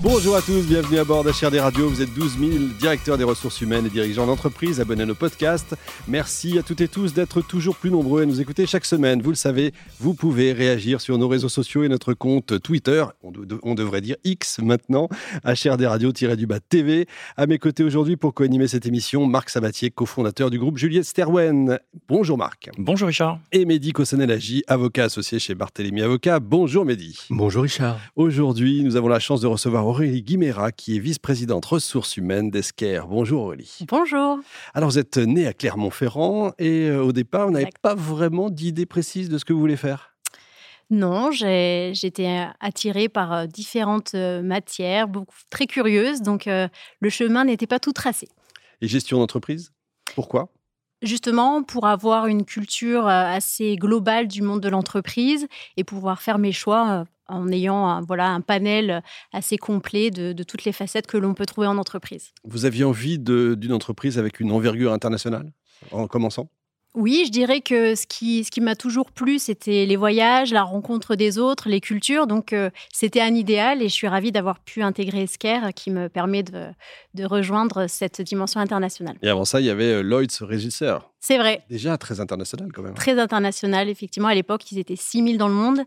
Bonjour à tous, bienvenue à bord d'HRD Radio. Vous êtes 12 000 directeurs des ressources humaines et dirigeants d'entreprise. Abonnez à nos podcasts. Merci à toutes et tous d'être toujours plus nombreux à nous écouter chaque semaine. Vous le savez, vous pouvez réagir sur nos réseaux sociaux et notre compte Twitter. On, devrait dire X maintenant. HRD Radio-du-bas TV. À mes côtés aujourd'hui pour co-animer cette émission, Marc Sabatier, cofondateur du groupe Juliette Sterwen. Bonjour Marc. Bonjour Richard. Et Mehdi Kossanel-Agi, avocat associé chez Barthélémy Avocat. Bonjour Mehdi. Bonjour Richard. Aujourd'hui, nous avons la chance de recevoir Aurélie Guimera, qui est vice-présidente ressources humaines d'Esquer. Bonjour Aurélie. Bonjour. Alors vous êtes née à Clermont-Ferrand et euh, au départ, vous n'avez pas vraiment d'idée précise de ce que vous voulez faire? Non, j'étais attirée par euh, différentes euh, matières, beaucoup, très curieuse, donc le chemin n'était pas tout tracé. Et gestion d'entreprise? Pourquoi? Justement, pour avoir une culture assez globale du monde de l'entreprise et pouvoir faire mes choix en ayant un, voilà, un panel assez complet de, de toutes les facettes que l'on peut trouver en entreprise. Vous aviez envie d'une entreprise avec une envergure internationale en commençant? Oui, je dirais que ce qui, ce qui m'a toujours plu, c'était les voyages, la rencontre des autres, les cultures. Donc, euh, c'était un idéal et je suis ravie d'avoir pu intégrer Esker qui me permet de, de, rejoindre cette dimension internationale. Et avant ça, il y avait euh, Lloyd's régisseur. C'est vrai. Déjà très international quand même. Très international, effectivement. À l'époque, ils étaient 6000 dans le monde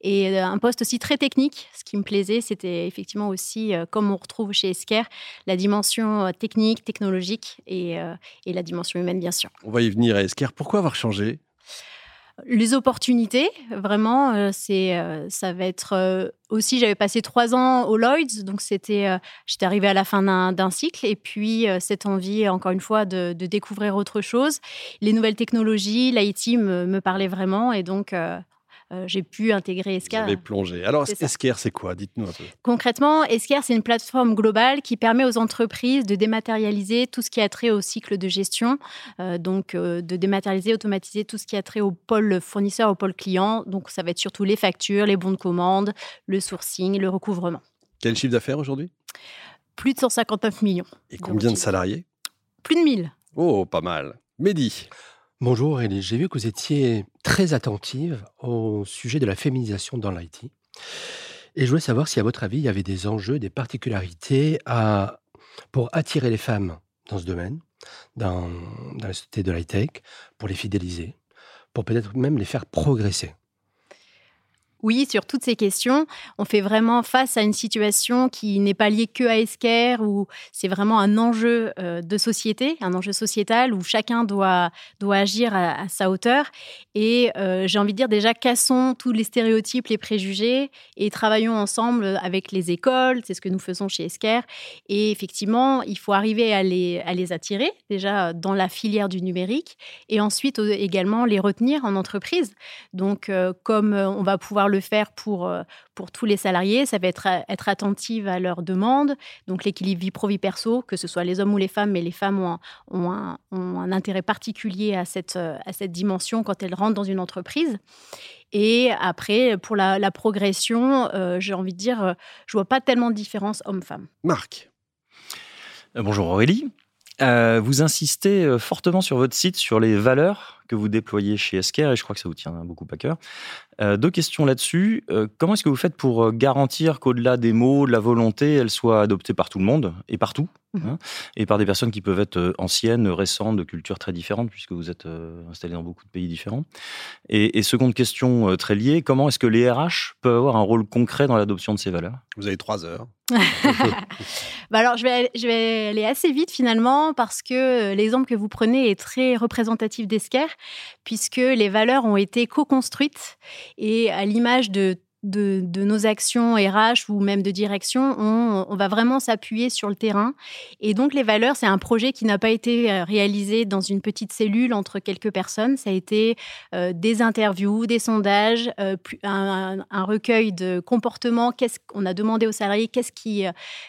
et euh, un poste aussi très technique. Ce qui me plaisait, c'était effectivement aussi, comme on retrouve chez Esker, la dimension technique, technologique et, et la dimension humaine, bien sûr. On va y venir à Esker pourquoi avoir changé? Les opportunités, vraiment, euh, c'est, euh, ça va être euh, aussi. J'avais passé trois ans au Lloyd's, donc c'était, j'étais arrivée à la fin d'un, cycle, et puis cette envie, encore une fois, de, découvrir autre chose. Les nouvelles technologies, l'IT me, me parlait vraiment, et donc j'ai pu intégrer Esker. Vous avez plongé. Alors, Esker, c'est quoi? Dites-nous un peu. Concrètement, Esker, c'est une plateforme globale qui permet aux entreprises de dématérialiser tout ce qui a trait au cycle de gestion, euh, donc euh, de dématérialiser, automatiser tout ce qui a trait au pôle fournisseur, au pôle client. Donc, ça va être surtout les factures, les bons de commande, le sourcing, le recouvrement. Quel chiffre d'affaires aujourd'hui? Plus de 159 millions. Et combien de salariés? Plus de 1000. Oh, pas mal. Mehdi Bonjour Aurélie, j'ai vu que vous étiez très attentive au sujet de la féminisation dans l'IT. Et je voulais savoir si, à votre avis, il y avait des enjeux, des particularités à, pour attirer les femmes dans ce domaine, dans, dans la société de l'high-tech, pour les fidéliser, pour peut-être même les faire progresser. Oui, sur toutes ces questions, on fait vraiment face à une situation qui n'est pas liée que à Esker, où c'est vraiment un enjeu euh, de société, un enjeu sociétal, où chacun doit, doit agir à, sa hauteur. Et euh, j'ai envie de dire déjà, cassons tous les stéréotypes, les préjugés, et travaillons ensemble avec les écoles, c'est ce que nous faisons chez Esker. Et effectivement, il faut arriver à les, à les attirer, déjà dans la filière du numérique, et ensuite également les retenir en entreprise. Donc, euh, comme on va pouvoir le faire pour, euh, pour tous les salariés. Ça va être euh, être attentive à leurs demandes, donc l'équilibre vie pro-vie perso, que ce soit les hommes ou les femmes, mais les femmes ont un, ont un, ont un intérêt particulier à cette, euh, à cette dimension quand elles rentrent dans une entreprise. Et après, pour la, la progression, j'ai envie de dire, je vois pas tellement de différence homme-femme. Marc. Bonjour Aurélie. vous insistez fortement sur votre site sur les valeurs que vous déployez chez Esker, et je crois que ça vous tient beaucoup à cœur. Euh, deux questions là-dessus. Euh, comment est-ce que vous faites pour euh, garantir qu'au-delà des mots, de la volonté, elle soit adoptée par tout le monde et partout mmh. hein, Et par des personnes qui peuvent être anciennes, récentes, de cultures très différentes, puisque vous êtes installé dans beaucoup de pays différents? Et, seconde question très liée, comment est-ce que les RH peuvent avoir un rôle concret dans l'adoption de ces valeurs? Vous avez trois heures. bah alors, je vais, je vais aller assez vite finalement, parce que l'exemple que vous prenez est très représentatif d'Esker puisque les valeurs ont été co-construites et à l'image de de, nos actions RH ou même de direction, on, va vraiment s'appuyer sur le terrain. Et donc les valeurs, c'est un projet qui n'a pas été euh, réalisé dans une petite cellule entre quelques personnes. Ça a été euh, des interviews, des sondages, euh, un, recueil de comportements. Qu'est-ce qu'on a demandé aux salariés? Qu'est-ce qui,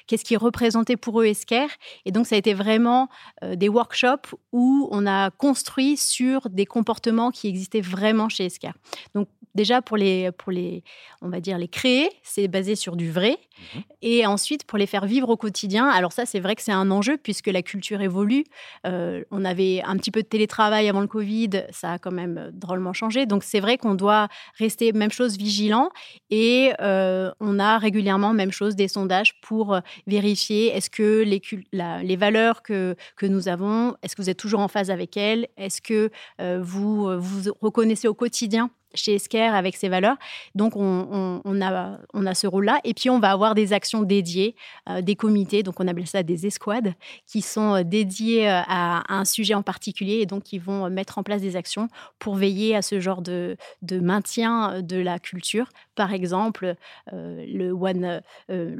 qu'est-ce qui représentait pour eux Esker Et donc ça a été vraiment des workshops où on a construit sur des comportements qui existaient vraiment chez Esker. Donc déjà pour les, pour les, on va dire les créer, c'est basé sur du vrai, mhm. et ensuite pour les faire vivre au quotidien. Alors ça, c'est vrai que c'est un enjeu puisque la culture évolue. Euh, on avait un petit peu de télétravail avant le Covid, ça a quand même drôlement changé. Donc c'est vrai qu'on doit rester même chose vigilant, et euh, on a régulièrement même chose des sondages pour vérifier est-ce que les, les valeurs que, que nous avons, est-ce que vous êtes toujours en phase avec elles, est-ce que euh, vous vous reconnaissez au quotidien? Chez Esker avec ses valeurs. Donc, on, a, ce rôle-là. Et puis, on va avoir des actions dédiées, euh, des comités, donc on appelle ça des escouades, qui sont euh, dédiés euh, à, un sujet en particulier et donc qui vont mettre en place des actions pour veiller à ce genre de, maintien de la culture. Par exemple, le,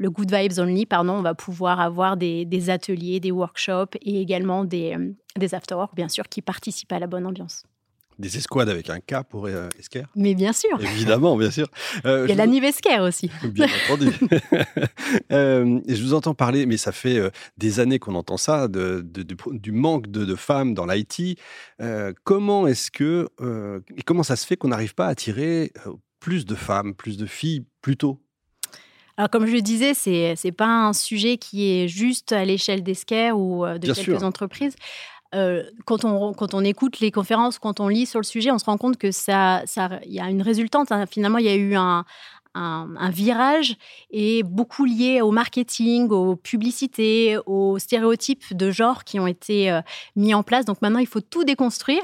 Good Vibes Only, pardon, on va pouvoir avoir des, des ateliers, des workshops et également des, des after-work, bien sûr, qui participent à la bonne ambiance des escouades avec un K pour euh, Esker Mais bien sûr. Évidemment, bien sûr. Euh, Il y a l'anniv Esker aussi. Bien entendu. euh, je vous entends parler, mais ça fait euh, des années qu'on entend ça, de, du, manque de, femmes dans l'IT. comment est-ce que, comment ça se fait qu'on n'arrive pas à attirer plus de femmes, plus de filles plus tôt alors, comme je le disais, c'est n'est pas un sujet qui est juste à l'échelle d'Esker ou de quelques entreprises. Euh, quand, on, quand on écoute les conférences, quand on lit sur le sujet, on se rend compte que ça, ça, y a une résultante. Hein. Finalement, il y a eu un, virage et beaucoup lié au marketing, aux publicités, aux stéréotypes de genre qui ont été euh, mis en place. Donc maintenant, il faut tout déconstruire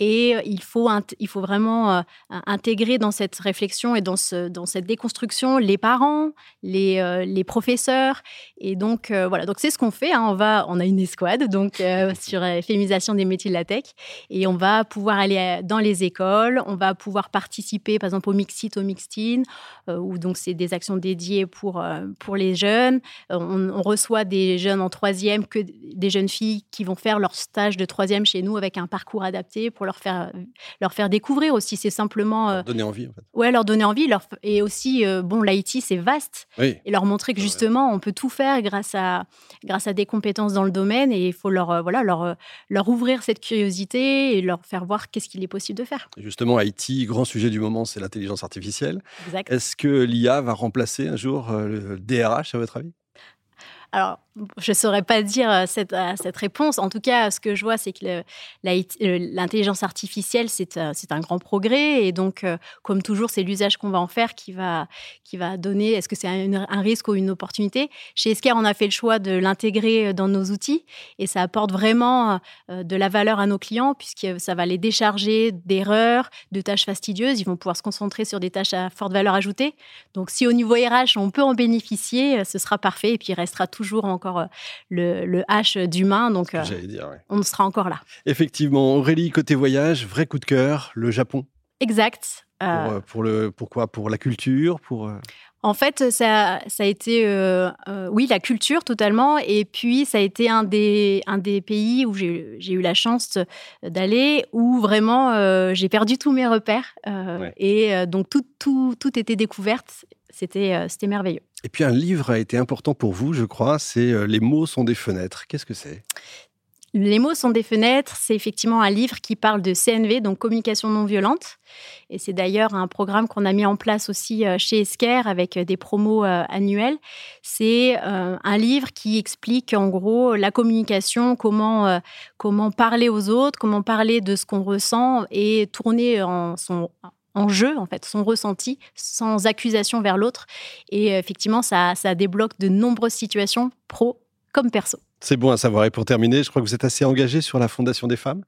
et il faut, il faut vraiment euh, intégrer dans cette réflexion et dans, ce, dans cette déconstruction les parents, les, euh, les professeurs. Et donc, euh, voilà, donc c'est ce qu'on fait. Hein. On, va, on a une escouade donc, sur la des métiers de la tech. Et on va pouvoir aller dans les écoles, on va pouvoir participer, par exemple, au Mixit, au Mixtine, où donc c'est des actions dédiées pour, pour les jeunes. On, reçoit des jeunes en troisième, que des jeunes filles qui vont faire leur stage de troisième chez nous avec un parcours adapté leur leur faire, leur faire découvrir aussi. C'est simplement. Leur euh, donner envie, en fait. Ouais, leur donner envie. Leur, et aussi, euh, bon, l'IT, c'est vaste. Et leur montrer que justement, on peut tout faire grâce à, grâce à des compétences dans le domaine. Et il faut leur, euh, voilà, leur, leur ouvrir cette curiosité et leur faire voir qu'est-ce qu'il est possible de faire. Justement, IT, grand sujet du moment, c'est l'intelligence artificielle. Est-ce que l'IA va remplacer un jour le DRH, à votre avis? Alors, je ne saurais pas dire euh, cette, euh, cette, réponse. En tout cas, ce que je vois, c'est que l'intelligence artificielle, euh, c'est un grand progrès. Et donc, comme toujours, c'est l'usage qu'on va en faire qui va, donner, est-ce que c'est un, risque ou une opportunité? Chez Esker, on a fait le choix de l'intégrer dans nos outils. Et ça apporte vraiment de la valeur à nos clients, puisque ça va les décharger d'erreurs, de tâches fastidieuses. Ils vont pouvoir se concentrer sur des tâches à forte valeur ajoutée. Donc, si au niveau RH, on peut en bénéficier, ce sera parfait. Et puis, il restera tout toujours encore euh, le, H d'humain. Donc, euh, on sera encore là. Effectivement. Aurélie, côté voyage, vrai coup de cœur, le Japon. Exact. Pour, euh, le, pourquoi Pour la culture pour, En fait, ça, ça a été, oui, la culture totalement. Et puis, ça a été un des, un des pays où j'ai eu la chance d'aller, où vraiment j'ai perdu tous mes repères. Et donc, tout, tout, tout était découverte. C'était merveilleux. Et puis un livre a été important pour vous, je crois, c'est euh, Les mots sont des fenêtres. Qu'est-ce que c'est? Les mots sont des fenêtres, c'est effectivement un livre qui parle de CNV, donc communication non violente. Et c'est d'ailleurs un programme qu'on a mis en place aussi euh, chez Esker avec euh, des promos annuels. C'est un livre qui explique en gros la communication, comment, comment parler aux autres, comment parler de ce qu'on ressent et tourner en son, en jeu, en fait, son ressenti, sans accusation vers l'autre. Et euh, effectivement, ça, ça débloque de nombreuses situations, pro comme perso. C'est bon à savoir. Et pour terminer, je crois que vous êtes assez engagé sur la Fondation des femmes?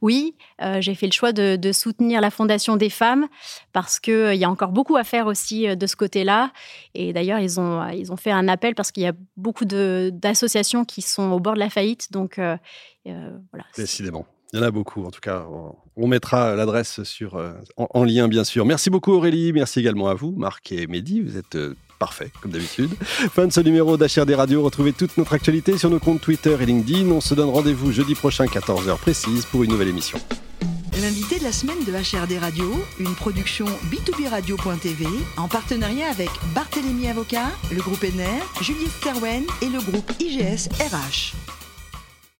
Oui, euh, j'ai fait le choix de, soutenir la Fondation des femmes parce qu'il euh, y a encore beaucoup à faire aussi de ce côté-là. Et d'ailleurs, ils ont, ils ont fait un appel parce qu'il y a beaucoup d'associations qui sont au bord de la faillite. Donc, voilà. Décidément. Il y en a beaucoup, en tout cas. On mettra l'adresse sur euh, en, lien, bien sûr. Merci beaucoup, Aurélie. Merci également à vous, Marc et Mehdi. Vous êtes euh, parfaits, comme d'habitude. Fin de ce numéro d'HRD Radio. Retrouvez toute notre actualité sur nos comptes Twitter et LinkedIn. On se donne rendez-vous jeudi prochain, 14h précise, pour une nouvelle émission. L'invité de la semaine de HRD Radio, une production b2b radio.tv en partenariat avec Barthélémy Avocat, le groupe NR, Juliette Sterwen et le groupe IGS RH.